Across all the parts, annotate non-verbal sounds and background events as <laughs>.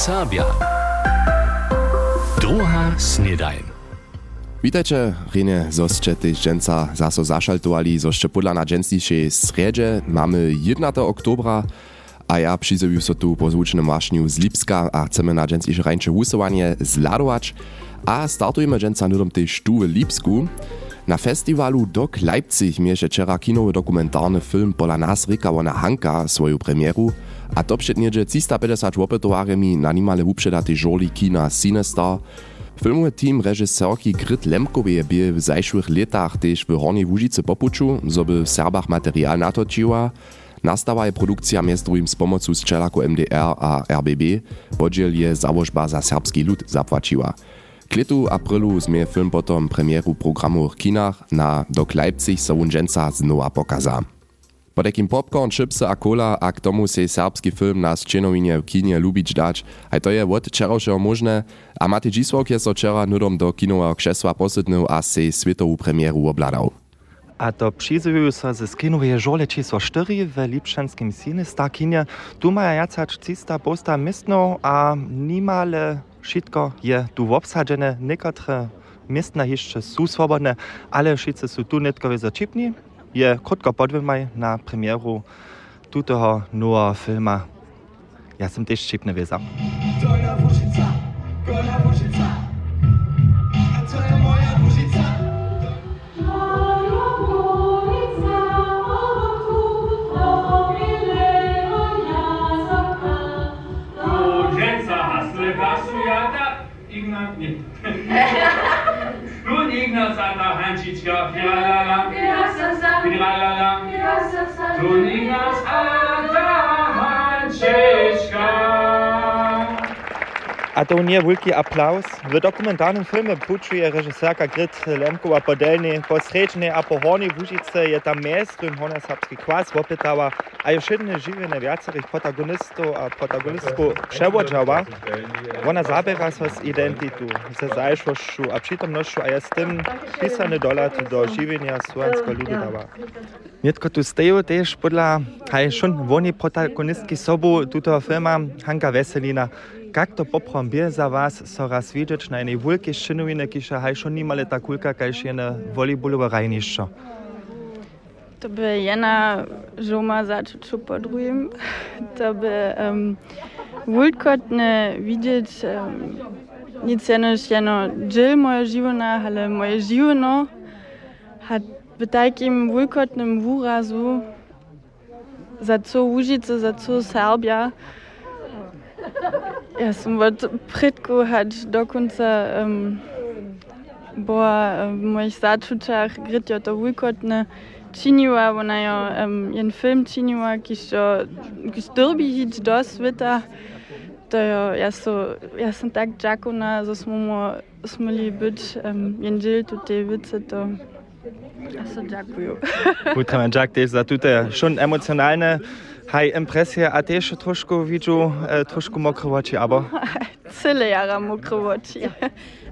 Serbia. Druga snedajn. Witajcie, Rene, zoście tyś dżęca zaso zaszaltowali, zoście podla na dżęsliszej sredzie mamy 1. oktobra, a ja przyzywiu so tu po z Lipska a chcemy na dżęslisze rańcze wusowanie zladować, a startujemy dżęca nudom tej tu w Lipsku. Na festiwalu Dok Leipzig mieše wczera kinowy dokumentarny film pola nas Rika Wona Hanka swoją premieru, a to przedniedzie 350 opetowaremi na nimale upředatej žorli kina Cinestar. Filmowy team reżyserki Gryt Lemkowej był w zajszłych latach też w Hornej Łužice popuczu, żeby w Serbach materiał natočiła. Nastała je produkcja między z pomocą MDR a RBB, podziel je założba za serbski lud zapłaciła. K letu aprilu sme film potom premiéru programu v kinach na Dok Leipzig Sounženca znova pokaza. Po takim popcorn, chipsy a cola, a k tomu se serbski film na sčenovinje v kinje Lubič dač, a to je od včerajšeho možné, a Mati Gisvok je so včera nudom do kinova kšesva posednil a se svetovu premiéru obladal. A to přizujú sa ze skinovej žole číslo 4 v Lipšanskim sine kinie. Tu maja jacać 300 posta miestno a nimale všetko je tu obsadžené. Niektoré miestna jeszcze sú swobodne, ale všetci sú tu netkowe začipni. Je krótko podwymaj na premieru tutego nowego filma. Ja som też vezal. Dios, Dios, Dios, Dios, Dios, Dios, Dios, A to nie wielki aplauz. W dokumentarnym filmie puczuje reżyserka Gryt Lemkowa podelny posredźnie a po Hornej Łužice je tam mainstream horny serbski kwas opytała, a już inne żywiene wiacerych protagonistów a protagonistku przewodziała. Ona zabiera się z identitu, ze zajszłością a przytomnością, a jest tym pisany dolat do żywienia słowenskiego ludu dała. Nietko tu steją też podla, haj szun woni protagonistki sobu tuto filma Hanka Weselina, jak to poprom bie za was so na jednej wielkiej szynowiny, kisza haj schon niemale ta kulka, kajś jene volejbolowe rajniszczo. To by jena żoma po drugim. To by um, wulkotne widzieć um, nic jenoż jeno dziel moje żywona, ale moje żywono hat w takim wulkotnym wurazu za co co Serbia ja som od predku hať dokonca um, bola v mojich začučach grytio to vujkotne činila, ona jo um, jen film činila, kiž jo kiž drbi hič do sveta. To jo, ja, so, ja som tak džakona, zo smo mo smeli byť um, jen džil tu te vice, to ja so džakuju. Utrame džak te za tute šun emocionalne Haj, impresja, a też troszkę widzę, e, troszkę mokre oczy, albo? <laughs> Cyle jara mokre oczy.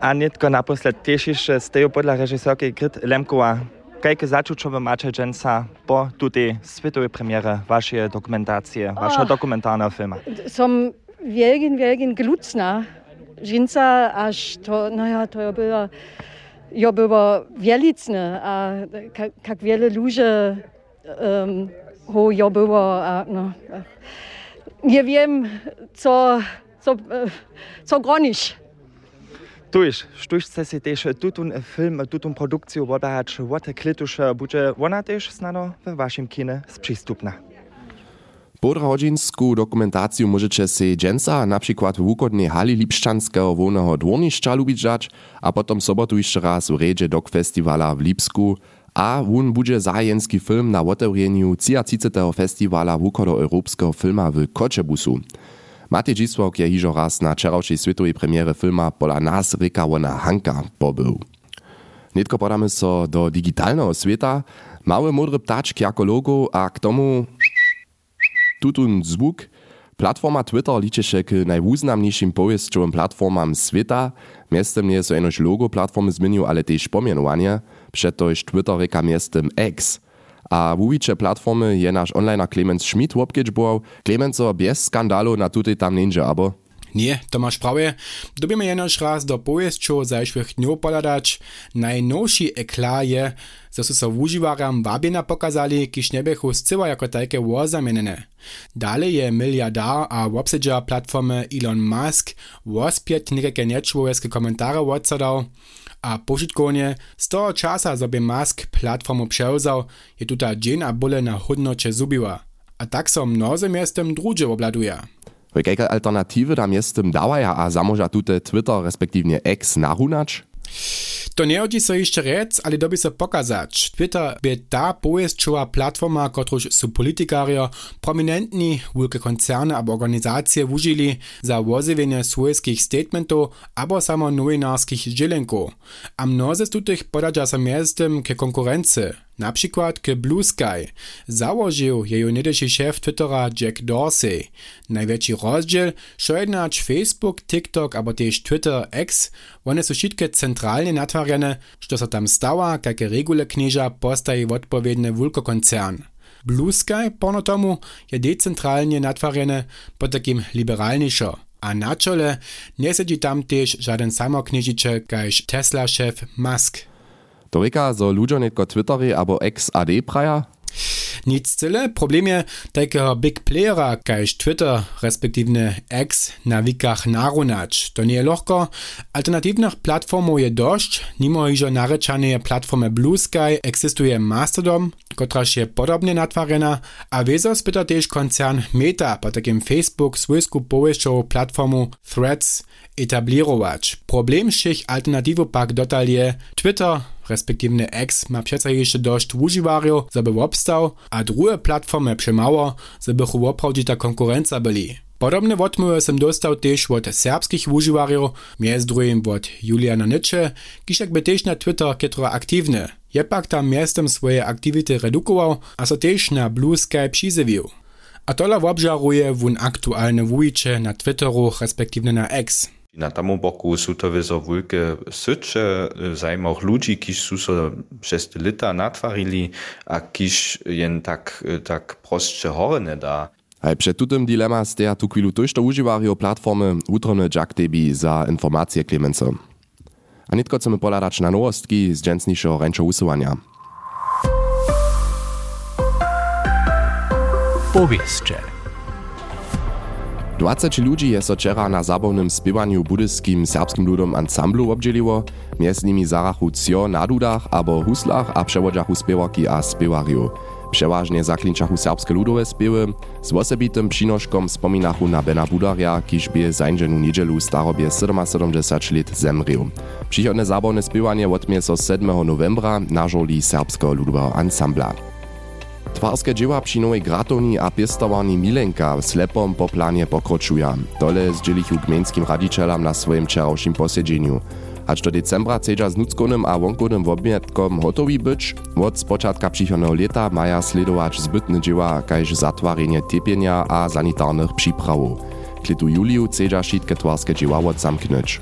A nie tylko naposled, też jeszcze z tego podla reżyserki Gryt Lemkowa. Jakie zaczuciowe macie dżęsa po tutaj światowej premierze waszej dokumentacje, waszego dokumentarnego filmu? Som wielkin, wielkin glucna. Dżęsa aż to, no ja, to było, ja było wielicne, a jak wiele ludzi um, ho jo było, a no, nie wiem, co, co, co gronić. Tuż, si też tutun film, tutun produkcję wodać, wote klitusze, będzie ona też znano w waszym kinie sprzystupna. Podrodzinsku dokumentację możecie się dżęsa na przykład w ukodnej hali Lipszczanskiego wolnego dworniszcza lubić a potem sobotu jeszcze raz w redzie Dok Festivala w Lipsku, a wun bude zajenski film na otewreniu 30. festivala wukodoeuropskeho filma w Koczebusu. Matej Dzisłok je hižo raz na wczorajszej światowej premiere filma pola nas Rika Wona Hanka pobył. Nitko podamy so do digitalnego świata, mały mądry ptaczk jako logo, a k tomu tutun zwuk. Platforma Twitter liczy się k najwuznamniejszym powieściowym platformam świata. Miestem nie jest to logo platformy zmienił, ale też pomianowanie – přetož Twitter reka miestem X. A w uwicze platformy je nasz Clemens Schmidt łopkieć był. Clemenso bez skandalu na tutaj tam ninja, abo? Nie, to masz prawie. Dobimy jenoż raz do powieszczu zajszłych dniów poladać. Najnowszy ekla je, że są so używaram wabiena pokazali, kiż nie bychu zcyła jako. Dalej je miliardar a obsedzia platformy Elon Musk wospiet niekake nieczłowieckie komentare odsodał, a požitkovne z toho časa sobie Musk platformu převzal, je tuta dzień a bole na hodnocie zubiła. A tak so mnoze miestem drugie obladuje. Jakie alternatywy tam miestem dawaja a zamoża tute Twitter respektywnie X nahunać? To nie chodzi so jeszcze rec, ale dobi so pokazać. Twitter by ta pojeźdźczowa platforma, kotruż su politikario, prominentni, wielkie koncerny albo organizacje użyli za wozywienie swojskich statementów albo samo nowinarskich dzielenków. A mnoze z tutych podadza sa miestem ke konkurency. Na przykład k Blue Sky. Założył jej niedawszy szef Twittera Jack Dorsey. Największy що jednać Facebook, TikTok, albo też Twitter X, one są wszystkie centralnie natwarjene, što se tam stała, jakie regule knieża postaje odpowiednie koncern. Blue Sky, pono tomu, je decentralnie natwarjene, po takim liberalniejszo. A na czole nie siedzi tam też żaden samokniežiče, kajż Tesla-szef Musk. To reka, zo ludzie netko Twittery abo ex AD praja? Nic tyle. Problem je takiego big playera, kajż Twitter, respektywnie X, na wikach narunać. To nie je lohko. Alternatywnych platformów je dość. Nimo iżo naryczane platformy Blue Sky eksistuje Mastodon, kotraż je podobnie natwarena, a wiezo spyta też koncern Meta po takim Facebook swojsku powieszczą platformu Threads etablirować. Problem všech pak dotal je Twitter, respektywnie X ma przecież dość używarów, żeby obstał, a drugie platformy przemało, żeby ta konkurencja byli. Podobne odmówy sam dostał też od serbskich używarów, między drugim od Juliana Nycze, kiż jakby też na Twitter kietro aktywny. Je pak tam miastem swoje aktywity redukował, a so też na Blue Sky przyzywił. A tola obżaruje wun aktualne wujcze na Twitteru, respektywnie na X. Na tamu boku sú to wieso wielkie sycze zajmoch ludzi, kiż sú so przez lata natwarili, a kiż jen tak, tak prostsze hore nie da. Aj przed tutym dilema steja tu chwilu to używario platformy utrony Jack Debi za informacje Clemenco. A nitko chcemy poladać na nowostki z dżęsniejszego ręczo usuwania. Powieszcze. 20 ludzi je so na zabawnym spiewaniu budyskim serbskim ludom ansamblu obdzieliło, między nimi zarachu cio na dudach abo huslach a przewodziachu spiewarki a spiewariu. Przeważnie zaklinčachu serbskie ludowe spiewy, z osobitym przynoszkom wspominachu na Bena Budaria, kiż zańdżenu niedzielu starobie 77 lat zemrił. Przychodne zabawne spiewanie odmie so 7 novembra na żoli serbskiego ludowego ansambla. Twarske dzieła przy nowej gratowni a piestowani Milenka w slepom po planie pokročuja. Dole zdzielichu gmejnskim radičelam na swoim wczorajszym posiedzeniu. Aż do decembra chcedza z nuckonym a wonkonym wobmietkom hotowi być, od spočatka przychodnego lata maja sledować zbytne dzieła, kajż zatwarenie tepienia a sanitarnych przyprawów. Klitu juliu chcedza wszystkie twarskie dzieła odzamknąć.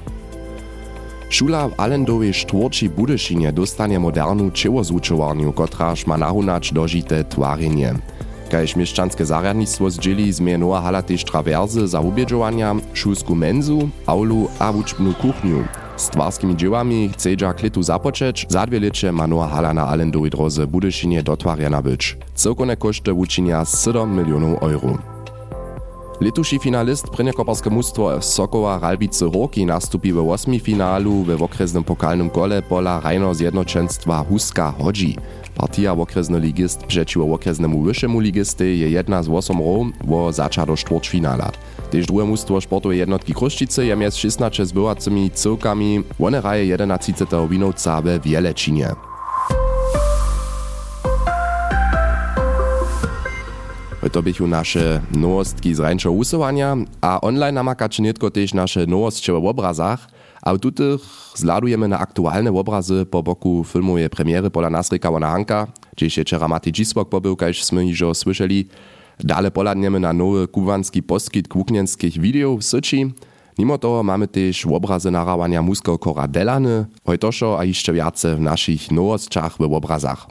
Šula v Alendovej štvorči Budyšinie dostanie modernu čevozvučowarniu, kotraž ma nahunać dožite twarjenje. Kajž mieszczanskie zarjadnictwo zdzieli zmienuje hala też trawersy za ubiedżowania, szulsku menzu, aulu a wuczbnu kuchniu. Z twarskimi dziełami chcedza klitu zapoczeć, za dwie lecze ma nowa hala na Alendowej drodze Budyszynie dotwarjana być. Całkone koszty uczynia 7 milionów euro. Letuši finalist Brynjekoparske mustwo Sokoła Ralbice Roki nastupi w ósmi finalu we okresnym pokalnym kole pola Rajno Zjednoczeństwa Huska Hodzi. Partia okresny ligist przeciw okresnemu wyższemu ligisty je jedna z 8 ro wo zača do štvrćfinala. Tež drugie mustwo sportowej jednotki Kruszczycy je mjez 16 zbywacymi cyłkami, one raje 11. winowca we Wielečinie. To bychu nasze nowostki z usuwania, a online namakacie nitko też nasze nowostki w obrazach, a tutych zladujemy na aktualne obrazy po boku filmowej premiery pola Nasrika Hanka, gdzie się wczoraj Mati Dzisłok pobył, kajż sme już słyszeli. Dalej poladniemy na nowy kubanski poskit kuknienskich wideo w Syci. Mimo toho mamy też obrazy narawania muskiego kora Delany, hojtoszo a jeszcze więcej w naszych nowostkach w obrazach.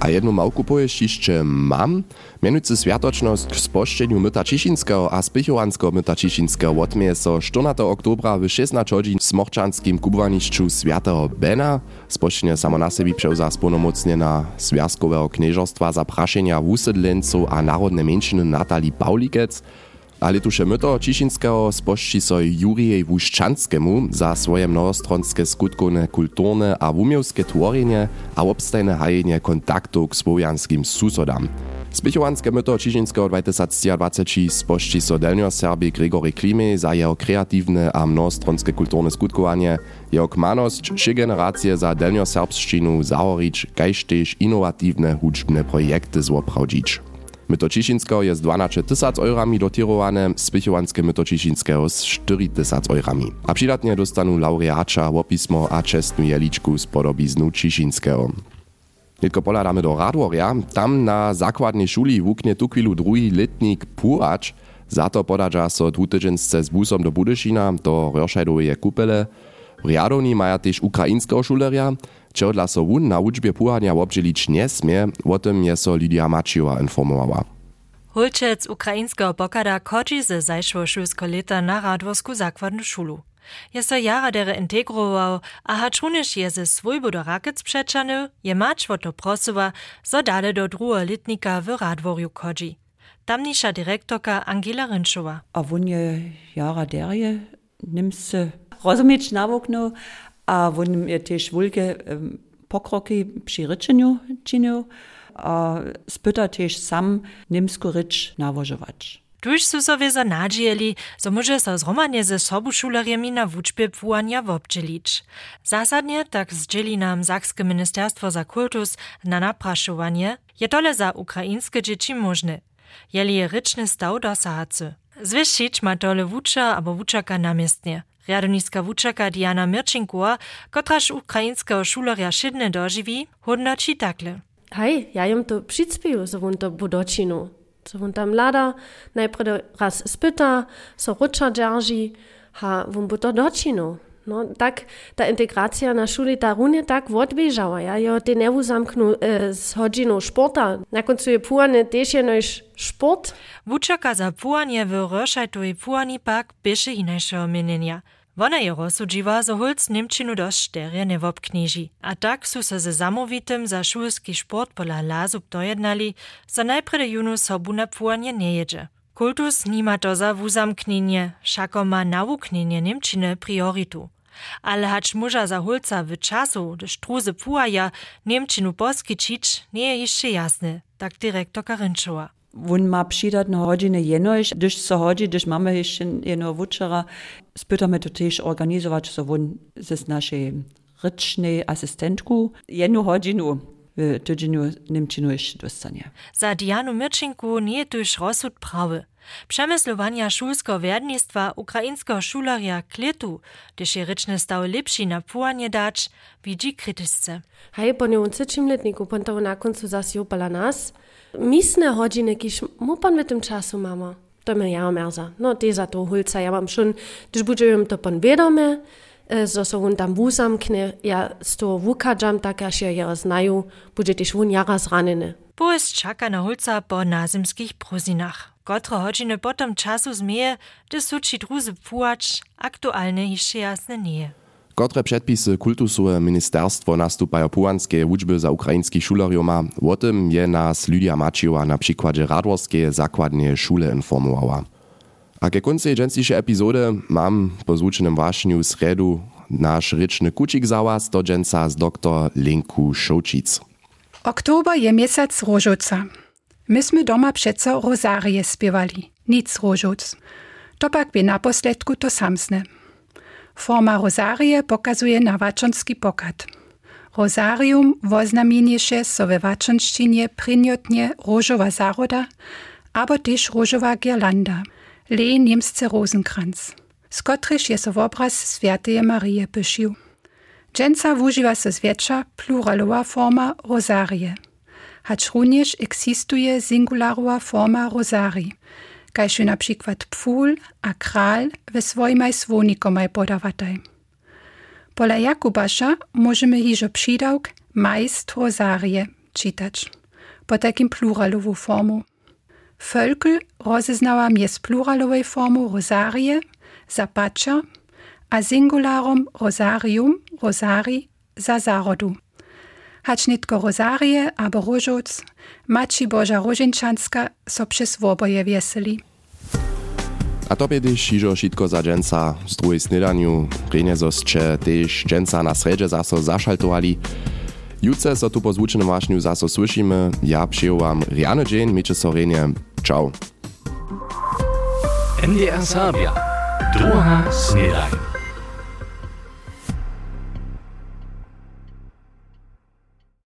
A jednu małku jeszcze mam, mianujcy Światoczność k sposzczeniu myta Ciszynskiego a Spichowanskiego myta Ciszynskiego odmieje so 14 oktobra w 16 godzin w Smochczanskim kubowaniszczu Świętego Bena. Sposzczenie samo na sobie przełza sponomocniena Związkowego Knieżostwa zapraszenia wusydlenców a narodne mężczyny Natalii Paulikec – ale tuše myto Cišinského spošči so Jurijej Wuščanskemu za swoje mnohostronske skutkovne kulturne a wumiowskie tworjenje a obstajne hajenie kontaktów k słowianskim susodam. Spichowanske myto Cišinského 2020 spošči so delnio Serbi Gregory Klimy za jeho kreatywne a mnohostronske kulturne skutkowanie, jeho kmanosť trzy generacje za delnio serbszczynu zahorić, kaž tež inovatywne hudžbne projekty złoprawdzić. Myto Cišinskiego jest 12 tysac eurami dotirowane, spichowanskie myto Cišinskiego z 4 tysac eurami. A przydatnie dostaną laureacza łopismo a czestnu jeliczku z podobiznu Cišinskiego. Tylko poladamy do Radworia, tam na zakładnej szuli wuknie tu chwilu drugi letnik Puracz, za to podadza so dwutydziensce z busom do Budyszina, do Rörszajdowej kupele. W Riadowni maja też ukraińskiego szuleria, Čodla so wun na uczbie puhania obdzielić nie smie, o tym je so Lidia Maciova informowała. Hulčec ukrajinského pokada kodži ze zajšło šulsko leta na Radworsku zakładnu szulu. Je so jara dere integrował, a hačuniš je ze svojbu do rakec przeczany, je mać to prosowa, so dale do druga litnika w Radworju kodzi. Tamnisza dyrektorka Angela Rynšova. A wun je jara derje, nims rozumieć nawokno, a on je tiež veľké pokroky pri rečeniu činil a spyta tiež sam nimsku reč navožovač. Tuž su so za nadzieli, so może so zhromadnie ze sobu šulerjemi na wuczbie płania wobdźelić. Zasadnie tak zdzieli nam Sakskie Ministerstwo za Kultus na napraszowanie, je tole za ukraińskie dzieci możne. Jeli je ryczny stał dosahacy. Zwyścić ma tole wucza albo wuczaka namiestnie. Rjadownicka wučaka Diana Mirčinkowa, kotraž ukrajinského šulerja šidne doživí, hodnočí takle. Hej, ja jim to přispěju, so on to budočinu. So on tam lada, najprve raz spyta, so ruča džarží, ha on bu to dočinu. No, tak ta integracja na szuli ta runie tak odbieżała. Ja jo te newu zamknu e, z hodziną sporta. Na końcu je pułany też jenoś sport. Wuczaka za pułanie w Röszajtowi pułani pak biesze inajszego mienienia. Wona je rozsudžiwa, zo holc Nemčinu dość šterje ne wobkniži. A tak su se ze zamowitem za szulski sport pola lazub dojednali, za najprede junu sobu na pułanie nie. Kultus nima to za wuzamknienie, szako ma nawuknienie Nemčiny prioritu. Ale hacz muża za holca w czasu, gdyż truzy pułaja Nemčinu poskičić, nie je jasne, tak dyrektor Karynčova. Wun ma přidat na hodiny jenož, když se hodí, když máme ještě jedno večera, spytamy to też organizować, so wun ze naszej rycznej asystentku jedną hodinu w tydzieniu Niemčinu jeszcze dostanie. Za Dianu Mirčinku nie tuż rozsud prawy. Przemyslowania szulskiego werdnictwa ukraińskiego szularja Kletu, gdyż je ryczny stał lepszy na płanie dać, widzi krytyczce. Hej, po nią trzecim letniku, ponto na końcu zas jopala nas, misne godziny, kiż mu pan w tym czasu mama. To mnie ja merza. No, te za to hulca, ja mam schon, gdyż budzę to pan wiadome, so so on tam wuzamkne, ja toho wukadżam, tak aż ja ja znają, bude też on jaraz ranene. Pojest czaka na hulca po nazymskich prozinach. Kotre godziny potom czasu zmieje, gdy suči druzy płacz, aktualne jeszcze jasne nie. Kotre předpisy kultusowe ministerstwo nastupają pułanskie uczby za ukraińskich szularioma, o tym je nas Lidia Maciewa na przykładzie Radworskie zakładnie szule informowała. A ke końcu dżęsniejszej epizody mam po zvučenym wašniu sredu nasz ryczny kucik załaz do dżęca z dr Linku Šoučic. Oktober je miesiąc różuca. Myśmy doma przeco rozarie spiewali, nic różuc. To pak by na posledku to samsne. Forma rozárie pokazuje na vačonský poklad. Rozárium voznamienieše so ve vačonštine prinjotne róžova zároda, aber tiež róžova girlanda, le niemsce rozenkranz. Z kotryž je so obraz Svjateje Marije pyšiu. Dżęca wużywa so zwiecza pluralowa forma rozarie, hacz również eksistuje singularua forma rozarii. Kaž na przykład pful a kral we swojmaj svonikomaj podawataj. Pola Jakubasza możemy hižo przydałk majst rozarie, čitać, po takim pluralową formu. Völkel rozeznała mies pluralowej formu rosarie, zapacza, a singularum rosarium, rosari, za zarodu. Hacz nitko rosarie, abo różoc, maci Boża Różeńczanska so przez woboje wieseli. A to biedyś iżo šitko za dżęca z drugiej snydaniu, rejnie zosće tež dżęca na sredže zaso zašaltovali. Jutce so tu po zvučenom vašnju zaso. Ja přeju vám riane dzień, mycie so rejnie. Ciao. NDR Sabia. Druga snedajn.